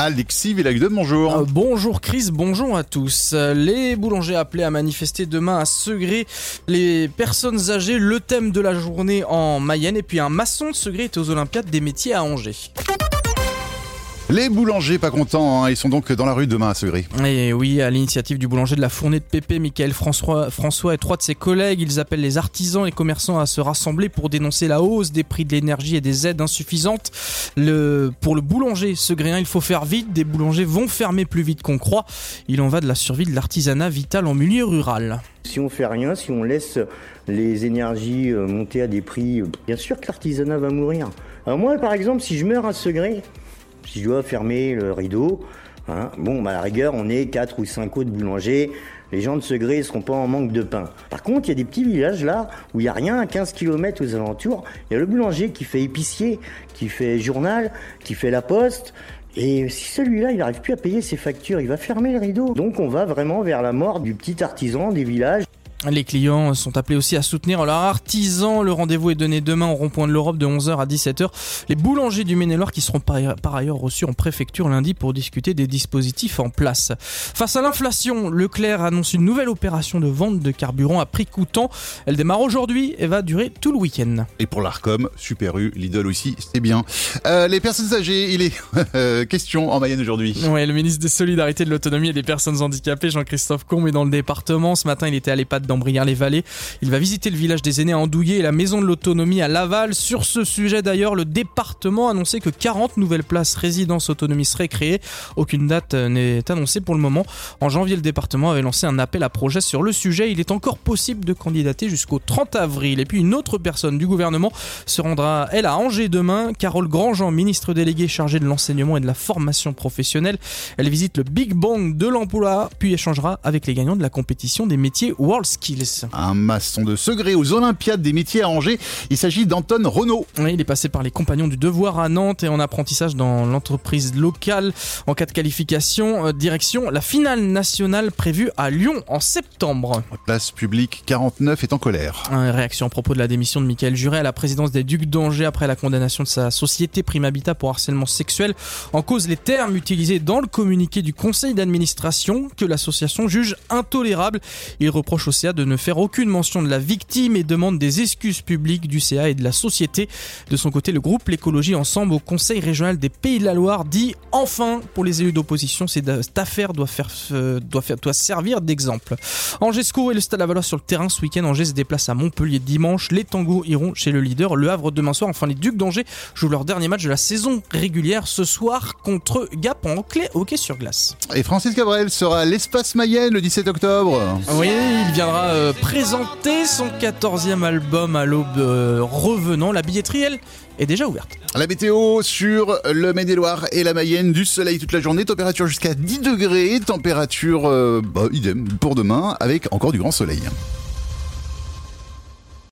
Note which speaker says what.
Speaker 1: Alexis Villagde, bonjour.
Speaker 2: Euh, bonjour Chris, bonjour à tous. Les boulangers appelés à manifester demain à Segré, les personnes âgées, le thème de la journée en Mayenne, et puis un maçon de Segré est aux Olympiades des métiers à Angers.
Speaker 1: Les boulangers pas contents, hein, ils sont donc dans la rue demain à Segré.
Speaker 2: Et oui, à l'initiative du boulanger de la fournée de Pépé, Michael François, François et trois de ses collègues, ils appellent les artisans et commerçants à se rassembler pour dénoncer la hausse des prix de l'énergie et des aides insuffisantes. Le, pour le boulanger segréen, il faut faire vite, des boulangers vont fermer plus vite qu'on croit. Il en va de la survie de l'artisanat vital en milieu rural.
Speaker 3: Si on fait rien, si on laisse les énergies euh, monter à des prix, euh, bien sûr que l'artisanat va mourir. Alors moi, par exemple, si je meurs à Segré, si je dois fermer le rideau, hein, bon, bah, à la rigueur, on est quatre ou cinq autres boulangers. Les gens de Segré ne seront pas en manque de pain. Par contre, il y a des petits villages là où il n'y a rien à 15 km aux alentours. Il y a le boulanger qui fait épicier, qui fait journal, qui fait la poste. Et si celui-là, il n'arrive plus à payer ses factures, il va fermer le rideau. Donc on va vraiment vers la mort du petit artisan des villages.
Speaker 2: Les clients sont appelés aussi à soutenir leurs artisans. Le rendez-vous est donné demain au rond-point de l'Europe de 11h à 17h. Les boulangers du Maine-et-Loire qui seront par ailleurs reçus en préfecture lundi pour discuter des dispositifs en place. Face à l'inflation, Leclerc annonce une nouvelle opération de vente de carburant à prix coûtant. Elle démarre aujourd'hui et va durer tout le week-end.
Speaker 1: Et pour l'Arcom, Super U, Lidl aussi, c'est bien. Euh, les personnes âgées, il est euh, question en Mayenne aujourd'hui.
Speaker 2: Ouais, le ministre des Solidarités, de l'Autonomie et des Personnes Handicapées, Jean-Christophe Combe, est dans le département. Ce matin, il était à l'EHPAD d'Ambrières-les-Vallées. Il va visiter le village des aînés à Andouillé et la maison de l'autonomie à Laval. Sur ce sujet d'ailleurs, le département a annoncé que 40 nouvelles places résidence autonomie seraient créées. Aucune date euh, n'est annoncée pour le moment. En janvier, le département avait lancé un appel à projet sur le sujet. Il est encore possible de candidater jusqu'au 30 avril. Et puis une autre personne du gouvernement se rendra, elle, à Angers demain. Carole Grandjean, ministre déléguée chargée de l'enseignement et de la formation professionnelle. Elle visite le Big Bang de l'emploi, puis échangera avec les gagnants de la compétition des métiers World Skills.
Speaker 1: Un maçon de Segré aux Olympiades des métiers à Angers. Il s'agit d'Anton Renault.
Speaker 2: Oui, il est passé par les compagnons du devoir à Nantes et en apprentissage dans l'entreprise locale. En cas de qualification, euh, direction la finale nationale prévue à Lyon en septembre.
Speaker 1: La place publique 49 est en colère.
Speaker 2: Une réaction à propos de la démission de Michael Juret à la présidence des Ducs d'Angers après la condamnation de sa société Prime Habitat pour harcèlement sexuel. En cause les termes utilisés dans le communiqué du conseil d'administration que l'association juge intolérable. Il reproche au CA de ne faire aucune mention de la victime et demande des excuses publiques du CA et de la société. De son côté, le groupe L'écologie Ensemble au conseil régional des Pays de la Loire dit enfin pour les élus d'opposition, cette affaire doit, faire, euh, doit, faire, doit servir d'exemple. Angers Sco et le Stade Lavallois sur le terrain ce week-end. Angers se déplace à Montpellier dimanche. Les tangos iront chez le leader, le Havre demain soir. Enfin, les Ducs d'Angers jouent leur dernier match de la saison régulière ce soir contre Gap en clé hockey sur glace.
Speaker 1: Et Francis Cabrel sera à l'espace Mayenne le 17 octobre.
Speaker 2: Oui, il euh, présenter son 14e album à l'aube euh, revenant. La billetterie, elle, est déjà ouverte.
Speaker 1: La météo sur le Maine-et-Loire et la Mayenne, du soleil toute la journée, température jusqu'à 10 degrés, température euh, bah, idem pour demain avec encore du grand soleil.